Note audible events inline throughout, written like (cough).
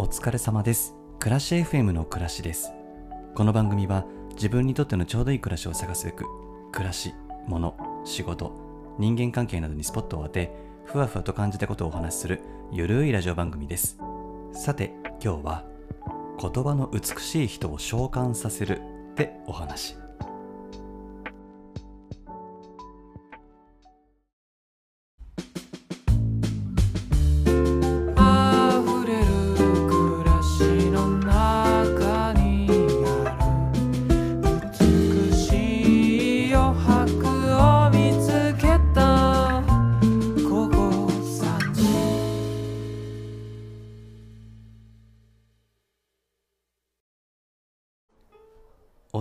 お疲れ様です。暮らし FM の暮らしです。この番組は自分にとってのちょうどいい暮らしを探すべく暮らし、物、仕事、人間関係などにスポットを当てふわふわと感じたことをお話しするゆるいラジオ番組です。さて今日は言葉の美しい人を召喚させるってお話。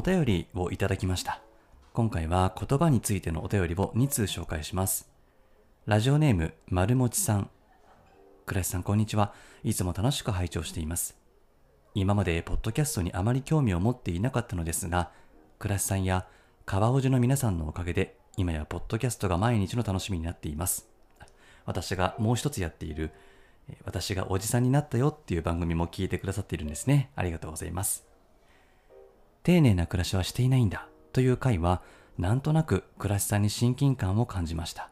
便りをいただきました。今回は言葉についてのお便りを2通紹介します。ラジオネーム丸もちさん。倉石さんこんにちは。いつも楽しく拝聴しています。今までポッドキャストにあまり興味を持っていなかったのですが倉石さんや川尾路の皆さんのおかげで今やポッドキャストが毎日の楽しみになっています。私がもう一つやっているえ私がおじさんになったよっていう番組も聞いてくださっているんですね。ありがとうございます。丁寧な暮らしはしていないんだという回はなんとなく暮らしさんに親近感を感じました。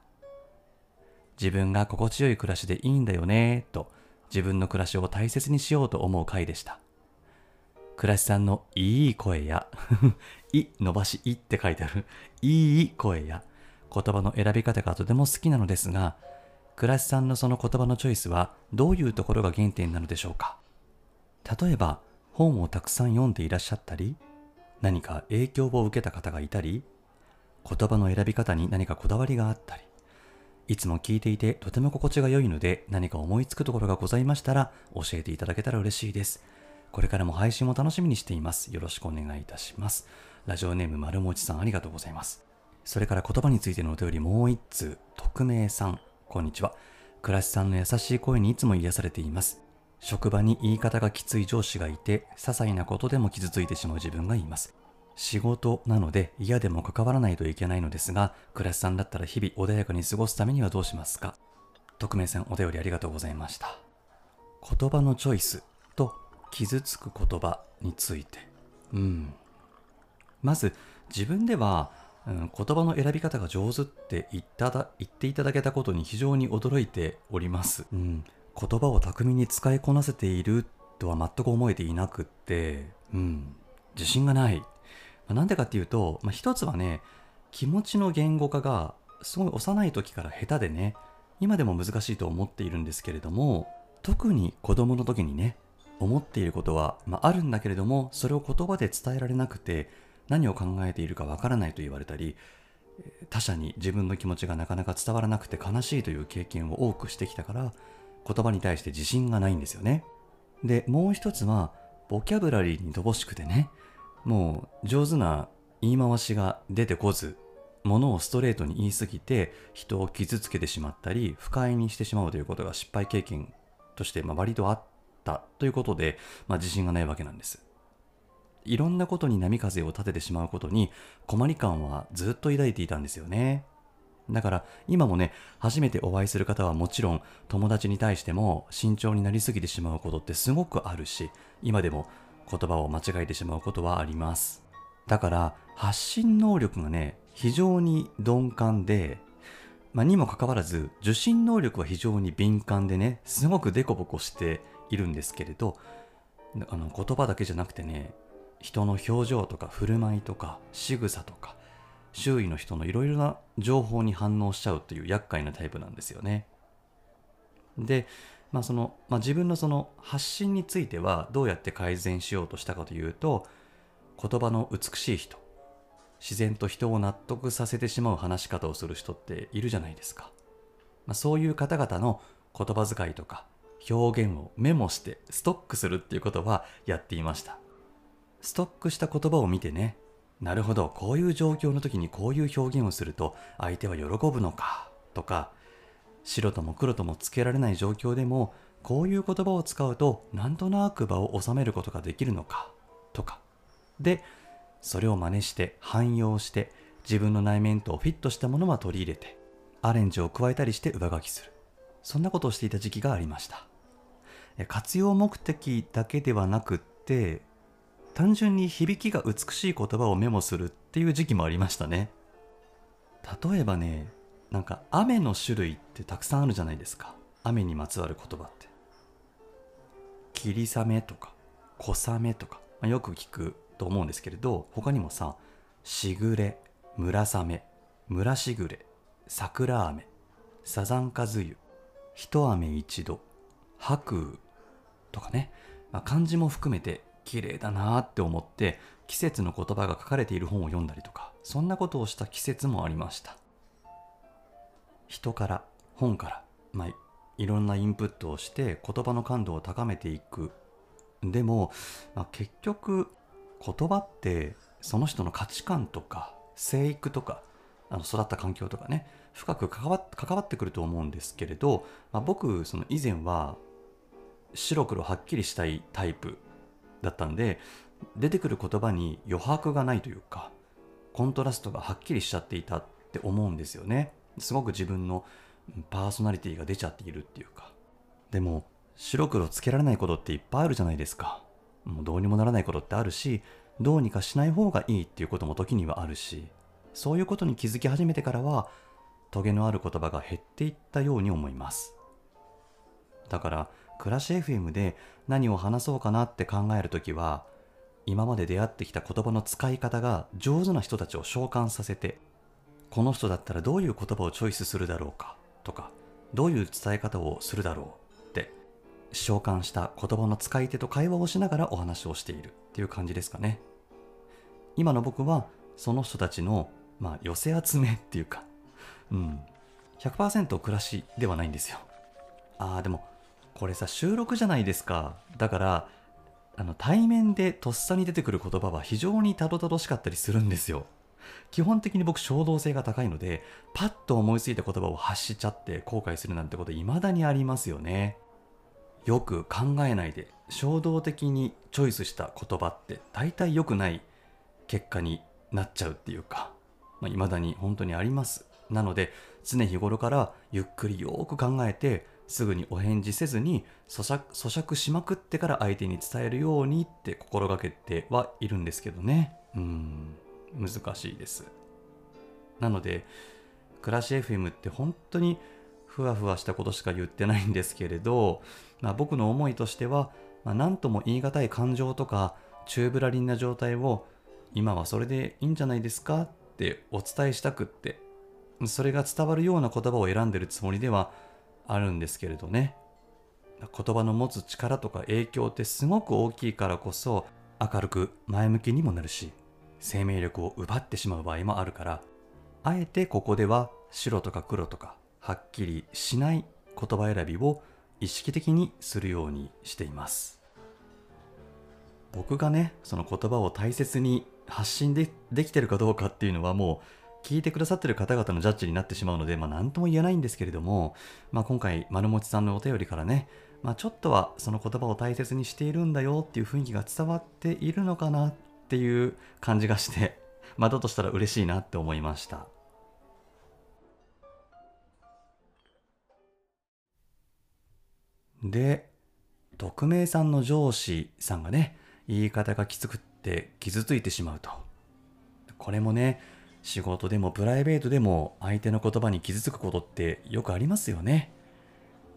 自分が心地よい暮らしでいいんだよねと自分の暮らしを大切にしようと思う回でした。暮らしさんのいい声や (laughs) い伸ばしいって書いてあるいい声や言葉の選び方がとても好きなのですが暮らしさんのその言葉のチョイスはどういうところが原点なのでしょうか。例えば本をたくさん読んでいらっしゃったり何か影響を受けた方がいたり言葉の選び方に何かこだわりがあったりいつも聞いていてとても心地が良いので何か思いつくところがございましたら教えていただけたら嬉しいです。これからも配信を楽しみにしています。よろしくお願いいたします。ラジオネーム丸もちさんありがとうございます。それから言葉についてのお便りもう一通。匿名さんこんにちは。倉石さんの優しい声にいつも癒されています。職場に言い方がきつい上司がいて些細なことでも傷ついてしまう自分がいます。仕事なので嫌でも関わらないといけないのですが倉石さんだったら日々穏やかに過ごすためにはどうしますか？匿名さんお便りありがとうございました。言葉のチョイスと傷つく言葉について。うん。まず自分では、うん、言葉の選び方が上手って言っただ言っていただけたことに非常に驚いております、うん、言葉を巧みに使いこなせているとは全く思えていなくって、うん、自信がない。なんでかっていうと、まあ、一つはね気持ちの言語化がすごい幼い時から下手でね今でも難しいと思っているんですけれども特に子供の時にね思っていることは、まあ、あるんだけれどもそれを言葉で伝えられなくて何を考えているかわからないと言われたり他者に自分の気持ちがなかなか伝わらなくて悲しいという経験を多くしてきたから言葉に対して自信がないんですよね。でもう一つはボキャブラリーに乏しくてねもう上手な言い回しが出てこずものをストレートに言い過ぎて人を傷つけてしまったり不快にしてしまうということが失敗経験としてまあ割とあったということで、まあ、自信がないわけなんです。いろんなことに波風を立ててしまうことに困り感はずっと抱いていたんですよね。だから今もね初めてお会いする方はもちろん友達に対しても慎重になりすぎてしまうことってすごくあるし今でも言葉を間違えてしまうことはあります。だから発信能力がね非常に鈍感で、まあ、にもかかわらず受信能力は非常に敏感でねすごくデコボコしているんですけれどあの言葉だけじゃなくてね人の表情とか振る舞いとか仕草とか周囲の人のいろいろな情報に反応しちゃうという厄介なタイプなんですよね。で、まあそのまあ、自分のその発信についてはどうやって改善しようとしたかというと言葉の美しい人自然と人を納得させてしまう話し方をする人っているじゃないですか。まあ、そういう方々の言葉遣いとか表現をメモしてストックするっていうことはやっていました。ストックした言葉を見てね、なるほど、こういう状況の時にこういう表現をすると相手は喜ぶのかとか、白とも黒ともつけられない状況でもこういう言葉を使うとなんとなく場を収めることができるのかとか。で、それを真似して汎用して自分の内面とフィットしたものは取り入れてアレンジを加えたりして上書きする。そんなことをしていた時期がありました。活用目的だけではなくって単純に響きが美しい言葉をメモするっていう時期もありましたね。例えばねなんか雨の種類ってたくさんあるじゃないですか。雨にまつわる言葉って。霧雨とか小雨とか、まあよく聞くと思うんですけれど他にもさしぐれ村雨村しぐれ桜雨サザンカズユ一雨一度白雨とかね、まあ、漢字も含めて綺麗だなって思って季節の言葉が書かれている本を読んだりとかそんなことをした季節もありました。人から本から、まあ、いろんなインプットをして言葉の感度を高めていく。でも、まあ、結局言葉ってその人の価値観とか生育とかあの育った環境とかね深く関わ関わってくると思うんですけれど、まあ、僕その以前は白黒はっきりしたいタイプだったんで出てくる言葉に余白がないというかコントラストがはっきりしちゃっていたって思うんですよね。すごく自分のパーソナリティが出ちゃっているっていうか。でも白黒つけられないことっていっぱいあるじゃないですか。もうどうにもならないことってあるしどうにかしない方がいいっていうことも時にはあるしそういうことに気づき始めてからはトゲのある言葉が減っていったように思います。だから暮らし FM で何を話そうかなって考えるときは今まで出会ってきた言葉の使い方が上手な人たちを召喚させてこの人だったらどういう言葉をチョイスするだろうかとかどういう伝え方をするだろうって召喚した言葉の使い手と会話をしながらお話をしているっていう感じですかね。今の僕はその人たちの、まあ、寄せ集めっていうかうん。100%暮らしではないんですよ。ああでもこれさ収録じゃないですか。だからあの対面でとっさに出てくる言葉は非常にたどたどしかったりするんですよ。基本的に僕衝動性が高いのでパッと思いついた言葉を発しちゃって後悔するなんてこと未だにありますよね。よく考えないで衝動的にチョイスした言葉って大体良くない結果になっちゃうっていうか、まあ、未だに本当にあります。なので常日頃からゆっくりよーく考えてすぐにお返事せずに咀嚼咀嚼しまくってから相手に伝えるようにって心がけてはいるんですけどね。うん。難しいです。なので暮らし FM って本当にふわふわしたことしか言ってないんですけれど、まあ、僕の思いとしては、まあ、何とも言い難い感情とか宙ぶらりんな状態を今はそれでいいんじゃないですかってお伝えしたくってそれが伝わるような言葉を選んでるつもりではあるんですけれどね。言葉の持つ力とか影響ってすごく大きいからこそ明るく前向きにもなるし生命力を奪ってしまう場合もあるからあえてここでは白とか黒とかはっきりしない言葉選びを意識的にするようにしています。僕がねその言葉を大切に発信でできてるかどうかっていうのはもう聞いてくださってる方々のジャッジになってしまうので、まあ、何とも言えないんですけれども、まあ、今回丸持さんのお便りからね、まあ、ちょっとはその言葉を大切にしているんだよっていう雰囲気が伝わっているのかなっていう感じがして、(laughs) まあ、だとしたら嬉しいなって思いました。で匿名さんの上司さんがね言い方がきつくって傷ついてしまうと。これもね仕事でもプライベートでも相手の言葉に傷つくことってよくありますよね。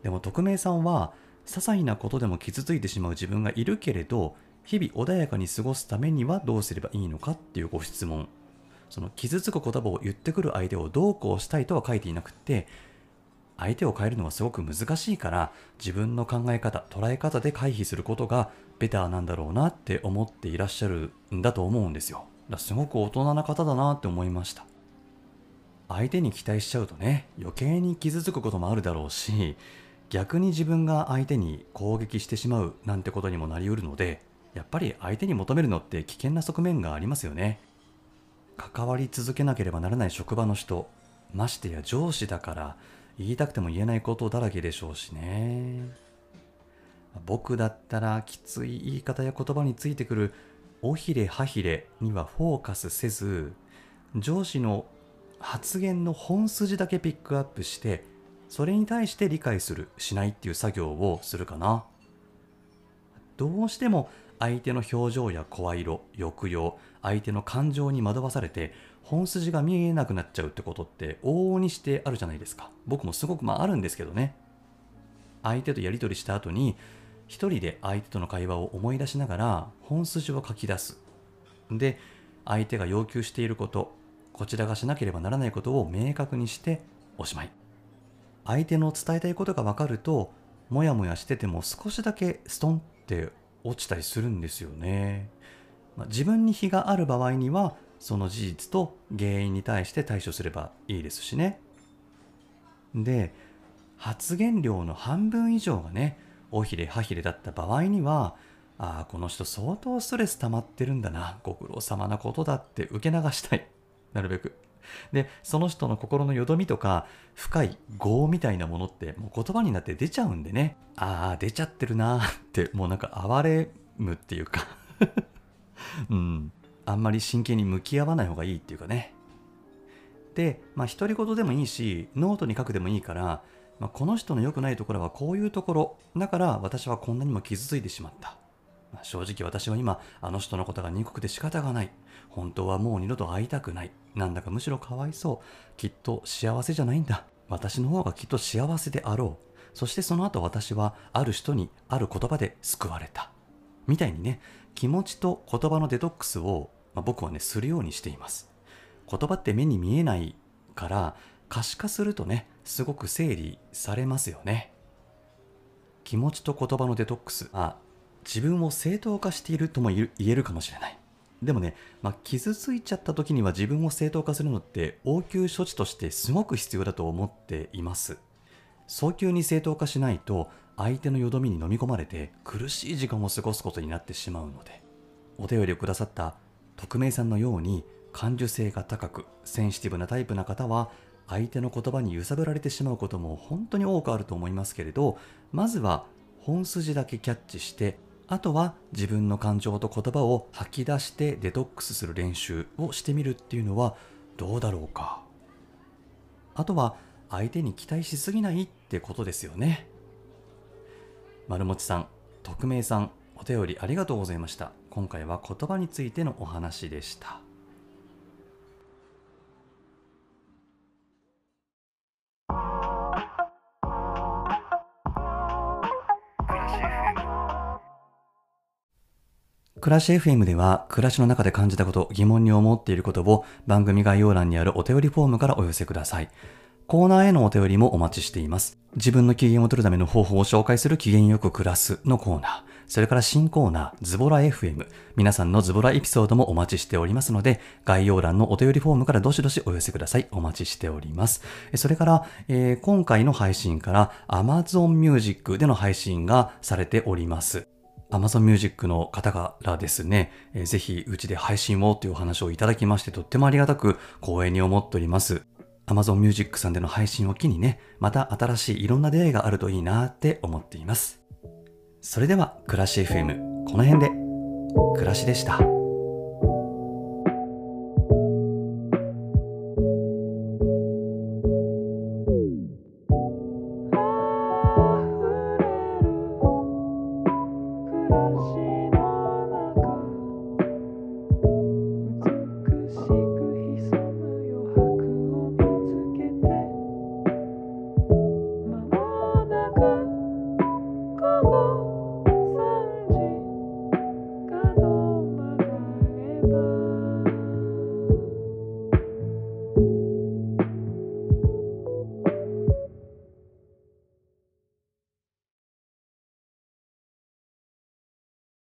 でも匿名さんは些細なことでも傷ついてしまう自分がいるけれど日々穏やかに過ごすためにはどうすればいいのかっていうご質問。その傷つく言葉を言ってくる相手をどうこうしたいとは書いていなくって相手を変えるのはすごく難しいから自分の考え方捉え方で回避することがベターなんだろうなって思っていらっしゃるんだと思うんですよ。すごく大人な方だなって思いました。相手に期待しちゃうとね余計に傷つくこともあるだろうし逆に自分が相手に攻撃してしまうなんてことにもなりうるのでやっぱり相手に求めるのって危険な側面がありますよね。関わり続けなければならない職場の人ましてや上司だから言いたくても言えないことだらけでしょうしね。僕だったらきつい言い方や言葉についてくるおひれはひれにはフォーカスせず上司の発言の本筋だけピックアップしてそれに対して理解するしないっていう作業をするかな。どうしても相手の表情や声色抑揚相手の感情に惑わされて本筋が見えなくなっちゃうってことって往々にしてあるじゃないですか。僕もすごくまああるんですけどね。相手とやり取りした後に一人で相手との会話を思い出しながら本筋を書き出す。で相手が要求していることこちらがしなければならないことを明確にしておしまい。相手の伝えたいことが分かるとモヤモヤしてても少しだけストンって落ちたりするんですよね、まあ自分に非がある場合にはその事実と原因に対して対処すればいいですしね。で発言量の半分以上がねおひれはひれだった場合にはああこの人相当ストレス溜まってるんだな。ご苦労様なことだって受け流したい。(laughs) なるべく。でその人の心のよどみとか深い業みたいなものってもう言葉になって出ちゃうんでね。ああ出ちゃってるなってもうなんか哀れむっていうか。(laughs) うん。あんまり真剣に向き合わない方がいいっていうかね。でまあ独り言でもいいしノートに書くでもいいから、まあ、この人の良くないところはこういうところ。だから私はこんなにも傷ついてしまった。まあ正直私は今あの人のことが憎くて仕方がない。本当はもう二度と会いたくない。なんだかむしろかわいそう。きっと幸せじゃないんだ。私の方がきっと幸せであろう。そしてその後私はある人にある言葉で救われた。みたいにね気持ちと言葉のデトックスを、まあ僕はねするようにしています。言葉って目に見えないから可視化するとねすごく整理されますよね。気持ちと言葉のデトックス。あ自分を正当化しているとも言えるかもしれない。でもね、まあ、傷ついちゃった時には自分を正当化するのって応急処置としてすごく必要だと思っています。早急に正当化しないと相手のよどみに飲み込まれて苦しい時間を過ごすことになってしまうので。お便りをくださった匿名さんのように感受性が高くセンシティブなタイプな方は相手の言葉に揺さぶられてしまうことも本当に多くあると思いますけれどまずは本筋だけキャッチしてあとは自分の感情と言葉を吐き出してデトックスする練習をしてみるっていうのはどうだろうか。あとは相手に期待しすぎないってことですよね。丸持さん匿名さんお便りありがとうございました。今回は言葉についてのお話でした。暮らし FM では暮らしの中で感じたこと、疑問に思っていることを番組概要欄にあるお便りフォームからお寄せください。コーナーへのお便りもお待ちしています。自分の機嫌を取るための方法を紹介する機嫌よく暮らすのコーナー。それから新コーナー、ズボラ FM。皆さんのズボラエピソードもお待ちしておりますので、概要欄のお便りフォームからどしどしお寄せください。お待ちしております。それから、えー今回の配信から Amazon Music での配信がされております。Amazon Music の方からですね、えーぜひうちで配信をというお話をいただきまして、とってもありがたく光栄に思っております。Amazon Music さんでの配信を機にね、また新しいいろんな出会いがあるといいなって思っています。それでは、暮らし FM、この辺で、暮らしでした。